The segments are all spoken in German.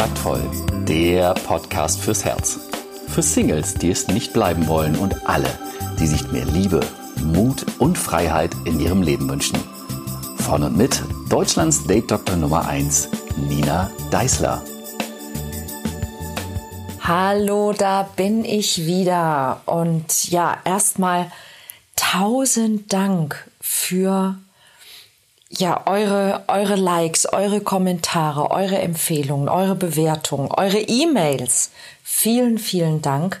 Taktvoll, der Podcast fürs Herz. Für Singles, die es nicht bleiben wollen und alle, die sich mehr Liebe, Mut und Freiheit in ihrem Leben wünschen. Von und mit Deutschlands Date-Doktor Nummer 1, Nina Deißler. Hallo, da bin ich wieder. Und ja, erstmal tausend Dank für ja, eure, eure Likes, eure Kommentare, eure Empfehlungen, eure Bewertungen, eure E-Mails. Vielen, vielen Dank.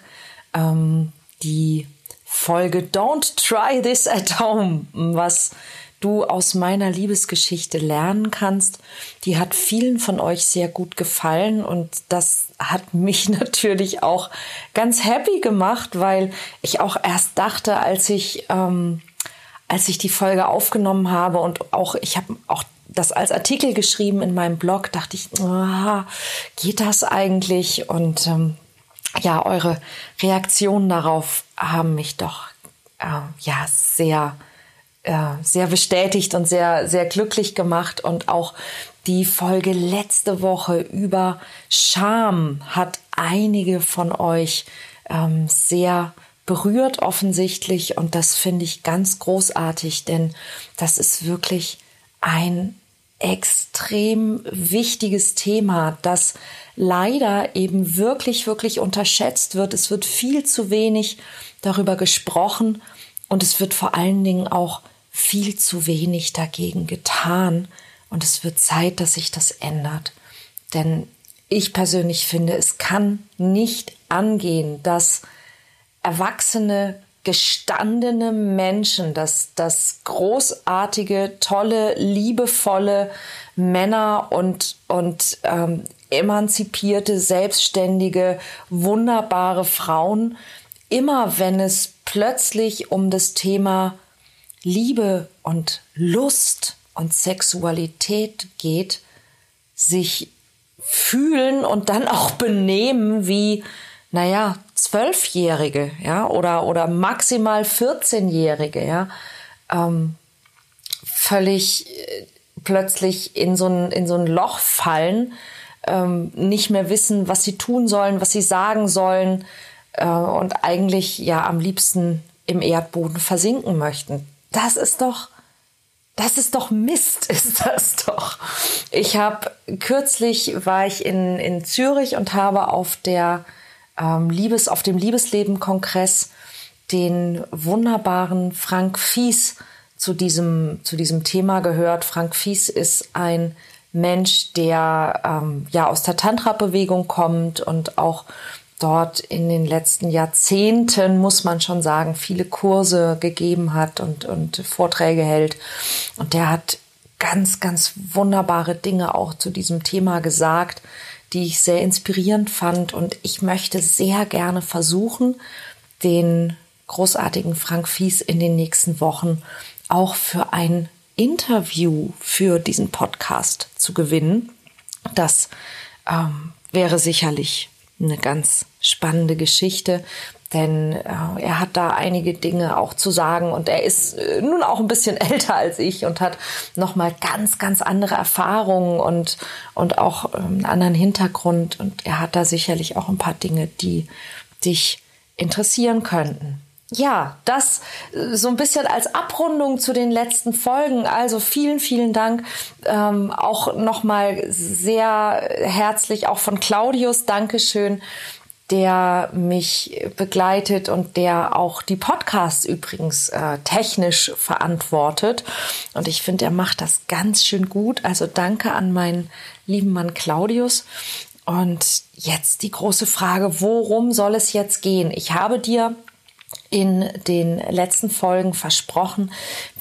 Ähm, die Folge Don't Try This at Home, was du aus meiner Liebesgeschichte lernen kannst, die hat vielen von euch sehr gut gefallen und das hat mich natürlich auch ganz happy gemacht, weil ich auch erst dachte, als ich ähm, als ich die Folge aufgenommen habe und auch, ich habe auch das als Artikel geschrieben in meinem Blog, dachte ich, oh, geht das eigentlich? Und ähm, ja, eure Reaktionen darauf haben mich doch äh, ja sehr äh, sehr bestätigt und sehr sehr glücklich gemacht und auch die Folge letzte Woche über Scham hat einige von euch ähm, sehr berührt offensichtlich und das finde ich ganz großartig, denn das ist wirklich ein extrem wichtiges Thema, das leider eben wirklich, wirklich unterschätzt wird. Es wird viel zu wenig darüber gesprochen und es wird vor allen Dingen auch viel zu wenig dagegen getan. Und es wird Zeit, dass sich das ändert. Denn ich persönlich finde, es kann nicht angehen, dass erwachsene, gestandene Menschen, dass das großartige, tolle, liebevolle Männer und, und ähm, emanzipierte, selbstständige, wunderbare Frauen, immer wenn es plötzlich um das Thema Liebe und Lust und Sexualität geht, sich fühlen und dann auch benehmen wie, naja, Zwölfjährige, ja, oder, oder maximal 14-Jährige, ja, ähm, völlig äh, plötzlich in so ein, in so ein Loch fallen, ähm, nicht mehr wissen, was sie tun sollen, was sie sagen sollen äh, und eigentlich ja am liebsten im Erdboden versinken möchten. Das ist doch, das ist doch Mist, ist das doch. Ich habe kürzlich war ich in, in Zürich und habe auf der ähm, Liebes, auf dem Liebesleben-Kongress den wunderbaren Frank Fies zu diesem, zu diesem Thema gehört. Frank Fies ist ein Mensch, der ähm, ja aus der Tantra-Bewegung kommt und auch dort in den letzten Jahrzehnten, muss man schon sagen, viele Kurse gegeben hat und, und Vorträge hält. Und der hat ganz, ganz wunderbare Dinge auch zu diesem Thema gesagt die ich sehr inspirierend fand. Und ich möchte sehr gerne versuchen, den großartigen Frank Fies in den nächsten Wochen auch für ein Interview für diesen Podcast zu gewinnen. Das ähm, wäre sicherlich eine ganz spannende Geschichte, denn äh, er hat da einige Dinge auch zu sagen und er ist äh, nun auch ein bisschen älter als ich und hat noch mal ganz ganz andere Erfahrungen und und auch ähm, einen anderen Hintergrund und er hat da sicherlich auch ein paar Dinge, die dich interessieren könnten. Ja, das äh, so ein bisschen als Abrundung zu den letzten Folgen. Also vielen, vielen Dank. Ähm, auch nochmal sehr herzlich auch von Claudius. Dankeschön der mich begleitet und der auch die Podcasts übrigens äh, technisch verantwortet. Und ich finde, er macht das ganz schön gut. Also danke an meinen lieben Mann Claudius. Und jetzt die große Frage, worum soll es jetzt gehen? Ich habe dir in den letzten Folgen versprochen,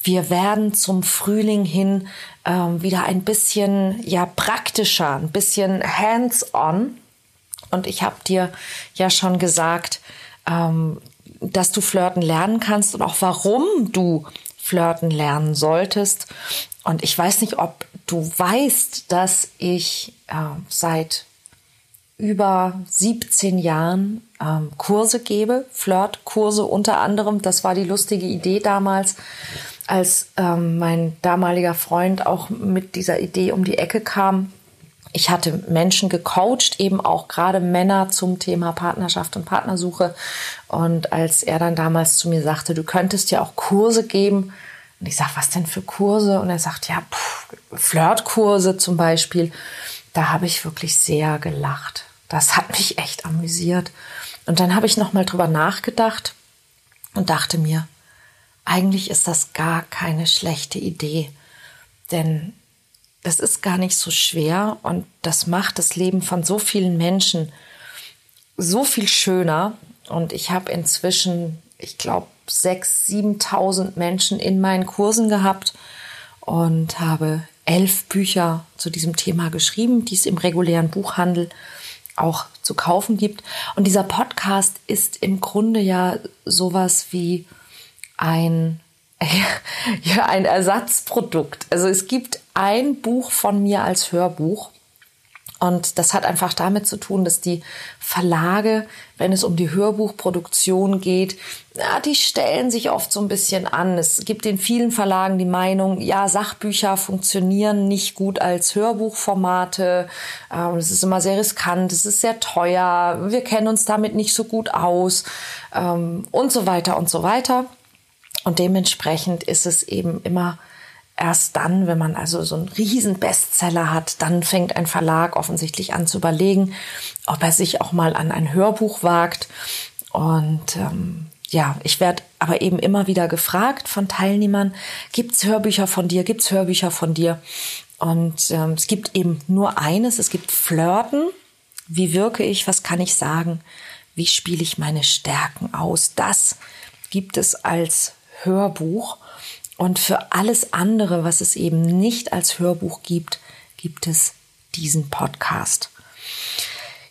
wir werden zum Frühling hin äh, wieder ein bisschen ja praktischer, ein bisschen hands-on und ich habe dir ja schon gesagt, ähm, dass du flirten lernen kannst und auch warum du flirten lernen solltest. Und ich weiß nicht, ob du weißt, dass ich äh, seit über 17 Jahren ähm, Kurse gebe, Flirtkurse unter anderem. Das war die lustige Idee damals, als ähm, mein damaliger Freund auch mit dieser Idee um die Ecke kam Ich hatte Menschen gecoacht, eben auch gerade Männer zum Thema Partnerschaft und Partnersuche. Und als er dann damals zu mir sagte, du könntest ja auch Kurse geben, und ich sag, was denn für Kurse? Und er sagt, ja, Flirtkurse zum Beispiel. Da habe ich wirklich sehr gelacht. Das hat mich echt amüsiert. Und dann habe ich nochmal drüber nachgedacht und dachte mir, eigentlich ist das gar keine schlechte Idee. Denn das ist gar nicht so schwer und das macht das Leben von so vielen Menschen so viel schöner. Und ich habe inzwischen, ich glaube, sechs, siebentausend Menschen in meinen Kursen gehabt und habe elf Bücher zu diesem Thema geschrieben, die es im regulären Buchhandel auch zu kaufen gibt. Und dieser Podcast ist im Grunde ja sowas wie ein, ja, ein Ersatzprodukt. Also es gibt ein Buch von mir als Hörbuch. Und das hat einfach damit zu tun, dass die Verlage, wenn es um die Hörbuchproduktion geht, ja, die stellen sich oft so ein bisschen an. Es gibt in vielen Verlagen die Meinung, ja, Sachbücher funktionieren nicht gut als Hörbuchformate. Ähm, es ist immer sehr riskant, es ist sehr teuer, wir kennen uns damit nicht so gut aus ähm, und so weiter und so weiter. Und dementsprechend ist es eben immer erst dann, wenn man also so einen riesen Bestseller hat, dann fängt ein Verlag offensichtlich an zu überlegen, ob er sich auch mal an ein Hörbuch wagt. Und ähm, ja, ich werde aber eben immer wieder gefragt von Teilnehmern, gibt's Hörbücher von dir, gibt's Hörbücher von dir? Und ähm, es gibt eben nur eines, es gibt Flirten. Wie wirke ich, was kann ich sagen? Wie spiele ich meine Stärken aus? Das gibt es als Hörbuch. Und für alles andere, was es eben nicht als Hörbuch gibt, gibt es diesen Podcast.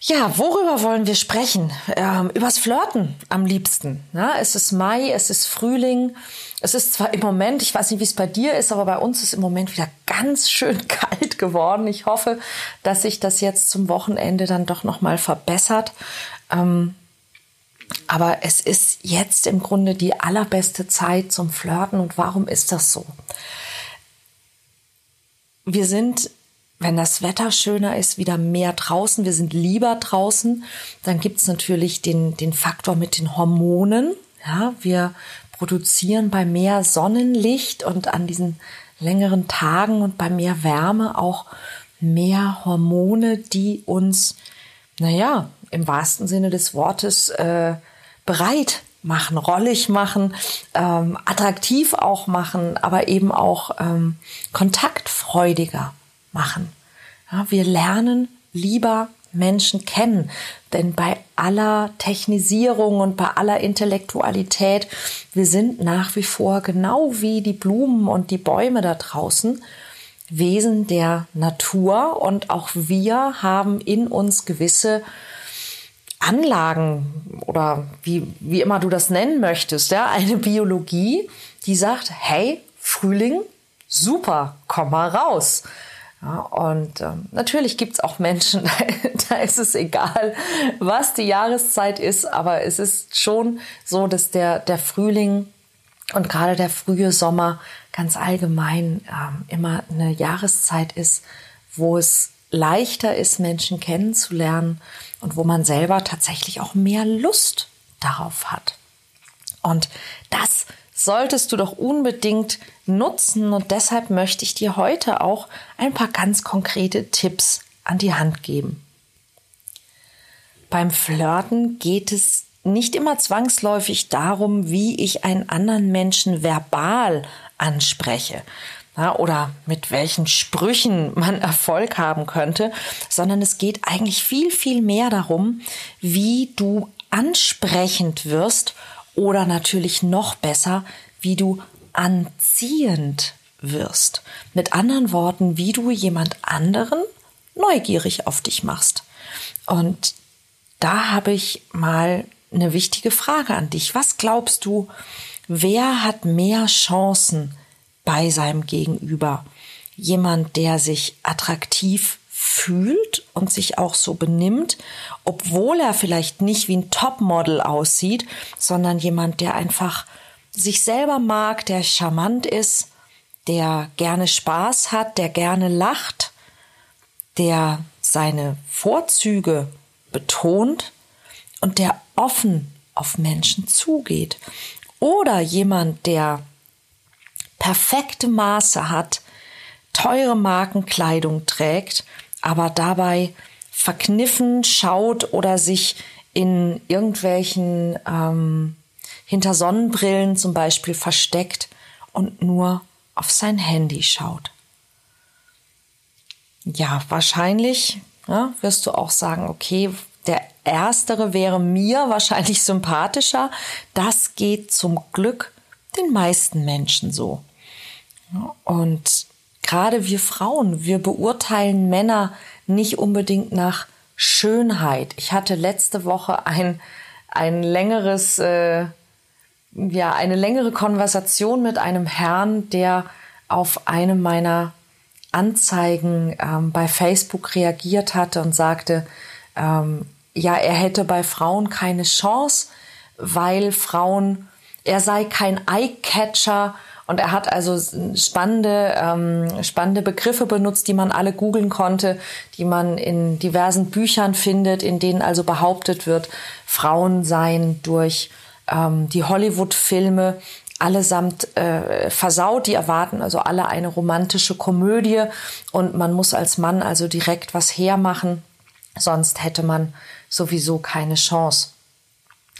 Ja, worüber wollen wir sprechen? Ähm, übers Flirten am liebsten. Ja, es ist Mai, es ist Frühling. Es ist zwar im Moment, ich weiß nicht, wie es bei dir ist, aber bei uns ist im Moment wieder ganz schön kalt geworden. Ich hoffe, dass sich das jetzt zum Wochenende dann doch noch mal verbessert. Ähm, aber es ist jetzt im Grunde die allerbeste Zeit zum Flirten. Und warum ist das so? Wir sind, wenn das Wetter schöner ist, wieder mehr draußen. Wir sind lieber draußen. Dann gibt es natürlich den, den Faktor mit den Hormonen. Ja, wir produzieren bei mehr Sonnenlicht und an diesen längeren Tagen und bei mehr Wärme auch mehr Hormone, die uns, naja, im wahrsten Sinne des Wortes äh, bereit machen, rollig machen, ähm, attraktiv auch machen, aber eben auch ähm, kontaktfreudiger machen. Ja, wir lernen lieber Menschen kennen, denn bei aller Technisierung und bei aller Intellektualität, wir sind nach wie vor genau wie die Blumen und die Bäume da draußen Wesen der Natur und auch wir haben in uns gewisse Anlagen oder wie, wie immer du das nennen möchtest, ja, eine Biologie, die sagt, hey, Frühling, super, komm mal raus. Ja, und ähm, natürlich gibt's auch Menschen, da ist es egal, was die Jahreszeit ist, aber es ist schon so, dass der, der Frühling und gerade der frühe Sommer ganz allgemein ähm, immer eine Jahreszeit ist, wo es leichter ist, Menschen kennenzulernen und wo man selber tatsächlich auch mehr Lust darauf hat. Und das solltest du doch unbedingt nutzen und deshalb möchte ich dir heute auch ein paar ganz konkrete Tipps an die Hand geben. Beim Flirten geht es nicht immer zwangsläufig darum, wie ich einen anderen Menschen verbal anspreche, ja, oder mit welchen Sprüchen man Erfolg haben könnte, sondern es geht eigentlich viel, viel mehr darum, wie du ansprechend wirst oder natürlich noch besser, wie du anziehend wirst. Mit anderen Worten, wie du jemand anderen neugierig auf dich machst. Und da habe ich mal eine wichtige Frage an dich. Was glaubst du, wer hat mehr Chancen, bei seinem Gegenüber. Jemand, der sich attraktiv fühlt und sich auch so benimmt, obwohl er vielleicht nicht wie ein Topmodel aussieht, sondern jemand, der einfach sich selber mag, der charmant ist, der gerne Spaß hat, der gerne lacht, der seine Vorzüge betont und der offen auf Menschen zugeht. Oder jemand, der perfekte Maße hat, teure Markenkleidung trägt, aber dabei verkniffen schaut oder sich in irgendwelchen ähm, hinter Sonnenbrillen zum Beispiel versteckt und nur auf sein Handy schaut. Ja, wahrscheinlich ja, wirst du auch sagen, okay, der erstere wäre mir wahrscheinlich sympathischer. Das geht zum Glück den meisten Menschen so. Und gerade wir Frauen, wir beurteilen Männer nicht unbedingt nach Schönheit. Ich hatte letzte Woche ein, ein längeres, äh, ja, eine längere Konversation mit einem Herrn, der auf eine meiner Anzeigen ähm, bei Facebook reagiert hatte und sagte, ähm, ja, er hätte bei Frauen keine Chance, weil Frauen, er sei kein Eye-Catcher und er hat also spannende, ähm, spannende Begriffe benutzt, die man alle googeln konnte, die man in diversen Büchern findet, in denen also behauptet wird, Frauen seien durch ähm, die Hollywood-Filme allesamt äh, versaut. Die erwarten also alle eine romantische Komödie und man muss als Mann also direkt was hermachen, sonst hätte man sowieso keine Chance.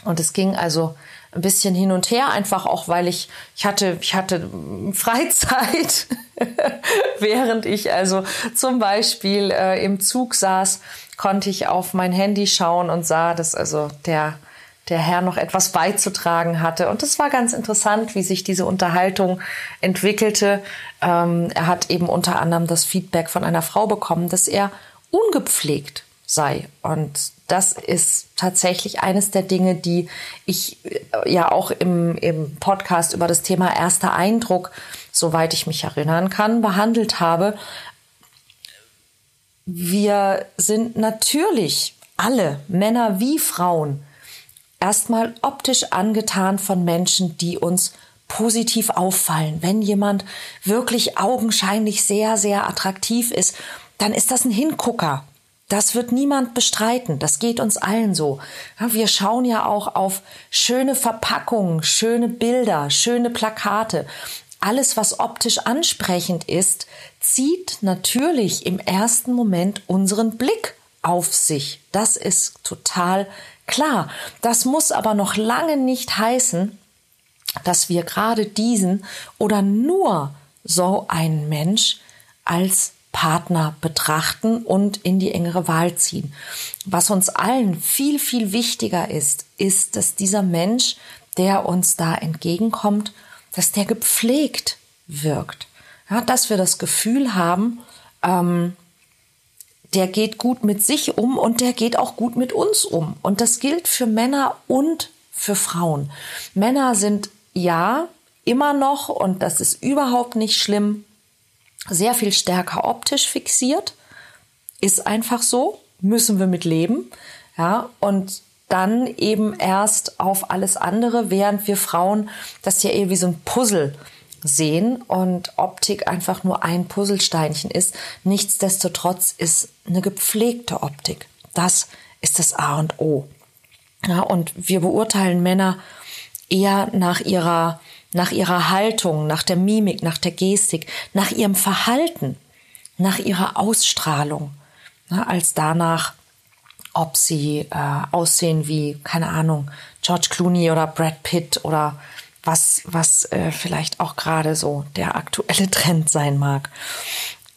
Und es ging also ein bisschen hin und her, einfach auch, weil ich, ich hatte, ich hatte Freizeit, während ich also zum Beispiel äh, im Zug saß, konnte ich auf mein Handy schauen und sah, dass also der, der Herr noch etwas beizutragen hatte. Und es war ganz interessant, wie sich diese Unterhaltung entwickelte. Ähm, er hat eben unter anderem das Feedback von einer Frau bekommen, dass er ungepflegt sei. Und das ist tatsächlich eines der Dinge, die ich äh, ja auch im, im Podcast über das Thema erster Eindruck, soweit ich mich erinnern kann, behandelt habe. Wir sind natürlich alle, Männer wie Frauen, erstmal optisch angetan von Menschen, die uns positiv auffallen. Wenn jemand wirklich augenscheinlich sehr, sehr attraktiv ist, dann ist das ein Hingucker. Das wird niemand bestreiten. Das geht uns allen so. wir schauen ja auch auf schöne Verpackungen, schöne Bilder, schöne Plakate. Alles, was optisch ansprechend ist, zieht natürlich im ersten Moment unseren Blick auf sich. Das ist total klar. Das muss aber noch lange nicht heißen, dass wir gerade diesen oder nur so einen Mensch als Partner betrachten und in die engere Wahl ziehen. Was uns allen viel, viel wichtiger ist, ist, dass dieser Mensch, der uns da entgegenkommt, dass der gepflegt wirkt. Ja, dass wir das Gefühl haben, ähm, der geht gut mit sich um und der geht auch gut mit uns um. Und das gilt für Männer und für Frauen. Männer sind ja immer noch, und das ist überhaupt nicht schlimm, sehr viel stärker optisch fixiert. Ist einfach so, müssen wir mit leben. Ja, und dann eben erst auf alles andere, während wir Frauen das ja eher wie so ein Puzzle sehen und Optik einfach nur ein Puzzlesteinchen ist. Nichtsdestotrotz ist eine gepflegte Optik. Das ist das A und O. Ja, und wir beurteilen Männer eher nach ihrer nach ihrer Haltung, nach der Mimik, nach der Gestik, nach ihrem Verhalten, nach ihrer Ausstrahlung, ne, als danach, ob sie äh, aussehen wie, keine Ahnung, George Clooney oder Brad Pitt oder was, was äh, vielleicht auch gerade so der aktuelle Trend sein mag.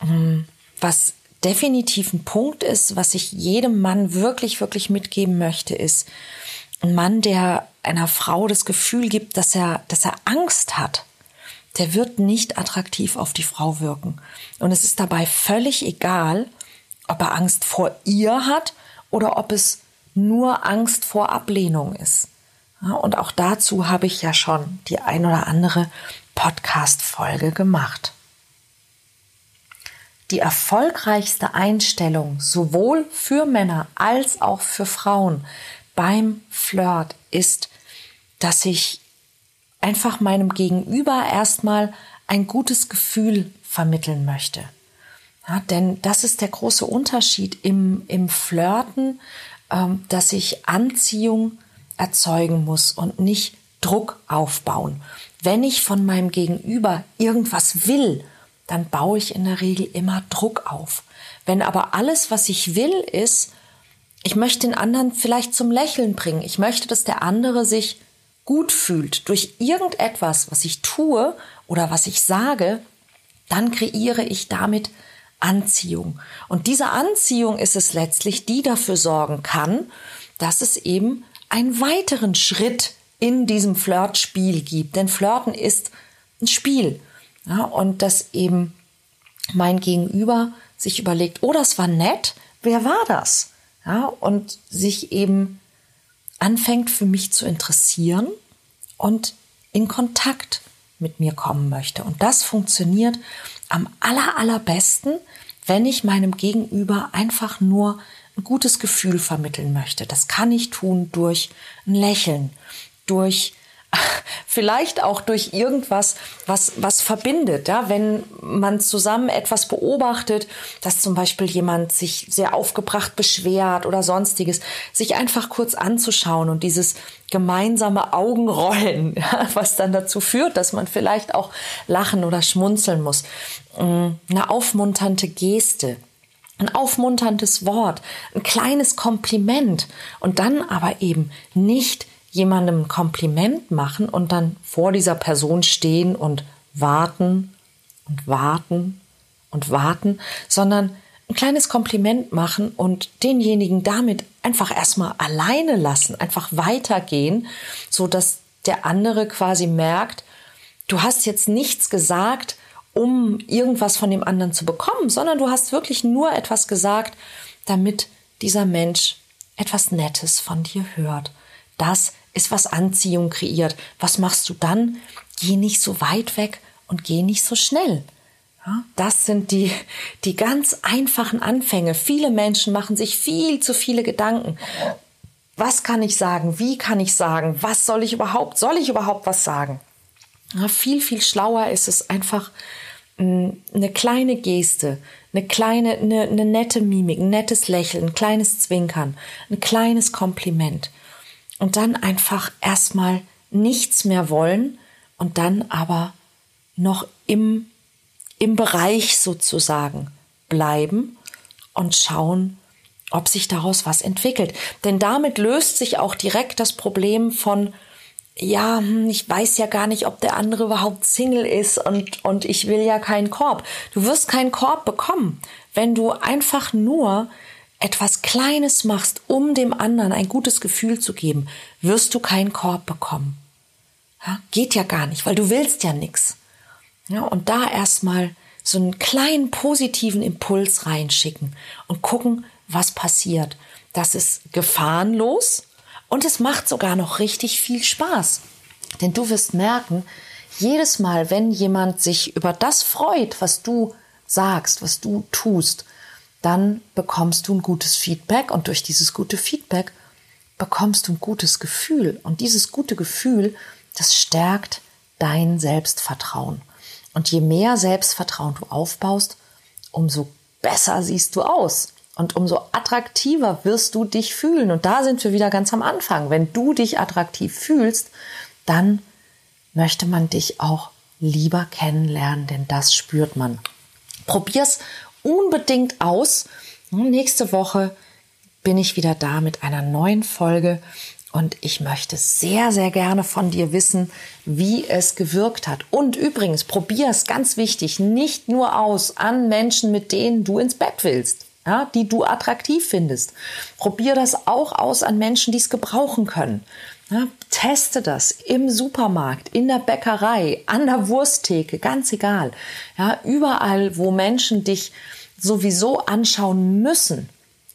Ähm, was definitiv ein Punkt ist, was ich jedem Mann wirklich, wirklich mitgeben möchte, ist ein Mann, der einer Frau das Gefühl gibt, dass er, dass er Angst hat, der wird nicht attraktiv auf die Frau wirken. Und es ist dabei völlig egal, ob er Angst vor ihr hat oder ob es nur Angst vor Ablehnung ist. Und auch dazu habe ich ja schon die ein oder andere Podcast-Folge gemacht. Die erfolgreichste Einstellung sowohl für Männer als auch für Frauen beim Flirt ist, dass ich einfach meinem Gegenüber erstmal ein gutes Gefühl vermitteln möchte. Ja, denn das ist der große Unterschied im, im Flirten, ähm, dass ich Anziehung erzeugen muss und nicht Druck aufbauen. Wenn ich von meinem Gegenüber irgendwas will, dann baue ich in der Regel immer Druck auf. Wenn aber alles, was ich will, ist, ich möchte den anderen vielleicht zum Lächeln bringen. Ich möchte, dass der andere sich gut fühlt durch irgendetwas, was ich tue oder was ich sage, dann kreiere ich damit Anziehung. Und diese Anziehung ist es letztlich, die dafür sorgen kann, dass es eben einen weiteren Schritt in diesem Flirtspiel gibt. Denn Flirten ist ein Spiel. Ja, und dass eben mein Gegenüber sich überlegt, oh, das war nett, wer war das? Ja, und sich eben anfängt für mich zu interessieren und in Kontakt mit mir kommen möchte. Und das funktioniert am aller, allerbesten, wenn ich meinem Gegenüber einfach nur ein gutes Gefühl vermitteln möchte. Das kann ich tun durch ein Lächeln, durch vielleicht auch durch irgendwas, was, was verbindet. Ja? Wenn man zusammen etwas beobachtet, dass zum Beispiel jemand sich sehr aufgebracht beschwert oder sonstiges, sich einfach kurz anzuschauen und dieses gemeinsame Augenrollen, was dann dazu führt, dass man vielleicht auch lachen oder schmunzeln muss. Mm, eine aufmunternde Geste ein aufmunterndes Wort, ein kleines Kompliment und dann aber eben nicht jemandem ein Kompliment machen und dann vor dieser Person stehen und warten und warten und warten, sondern ein kleines Kompliment machen und denjenigen damit einfach erstmal alleine lassen, einfach weitergehen, so dass der andere quasi merkt, du hast jetzt nichts gesagt, um irgendwas von dem anderen zu bekommen, sondern du hast wirklich nur etwas gesagt, damit dieser Mensch etwas Nettes von dir hört. Das ist, was Anziehung kreiert. Was machst du dann? Geh nicht so weit weg und geh nicht so schnell. Das sind die, die ganz einfachen Anfänge. Viele Menschen machen sich viel zu viele Gedanken. Was kann ich sagen? Wie kann ich sagen? Was soll ich überhaupt? Soll ich überhaupt was sagen? Ja, viel, viel schlauer ist es einfach, eine kleine Geste, eine kleine, eine, eine nette Mimik, ein nettes Lächeln, ein kleines Zwinkern, ein kleines Kompliment und dann einfach erstmal nichts mehr wollen und dann aber noch im, im Bereich sozusagen bleiben und schauen, ob sich daraus was entwickelt. Denn damit löst sich auch direkt das Problem von, ja, hm, ich weiß ja gar nicht, ob der andere überhaupt Single ist und, und ich will ja keinen Korb. Du wirst keinen Korb bekommen, wenn du einfach nur etwas Kleines machst, um dem anderen ein gutes Gefühl zu geben, wirst du keinen Korb bekommen. Ja, geht ja gar nicht, weil du willst ja nichts. Ja, und da erstmal so einen kleinen positiven Impuls reinschicken und gucken, was passiert. Das ist gefahrenlos und es macht sogar noch richtig viel Spaß. Denn du wirst merken, jedes Mal, wenn jemand sich über das freut, was du sagst, was du tust, dann bekommst du ein gutes Feedback und durch dieses gute Feedback bekommst du ein gutes Gefühl. Und dieses gute Gefühl, das stärkt dein Selbstvertrauen. Und je mehr Selbstvertrauen du aufbaust, umso besser siehst du aus. Und umso attraktiver wirst du dich fühlen. Und da sind wir wieder ganz am Anfang. Wenn du dich attraktiv fühlst, dann möchte man dich auch lieber kennenlernen, denn das spürt man. Probier's unbedingt aus. Nächste Woche bin ich wieder da mit einer neuen Folge und ich möchte sehr, sehr gerne von dir wissen, wie es gewirkt hat. Und übrigens, probier es ganz wichtig, nicht nur aus an Menschen, mit denen du ins Bett willst, ja, die du attraktiv findest. Probier das auch aus an Menschen, die es gebrauchen können. Ja, teste das im Supermarkt, in der Bäckerei, an der Wursttheke, ganz egal. Ja, überall, wo Menschen dich sowieso anschauen müssen.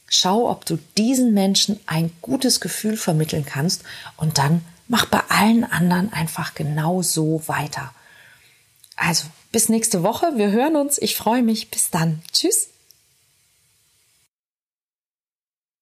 Schau, ob du diesen Menschen ein gutes Gefühl vermitteln kannst und dann mach bei allen anderen einfach genau so weiter. Also, bis nächste Woche. Wir hören uns. Ich freue mich. Bis dann. Tschüss.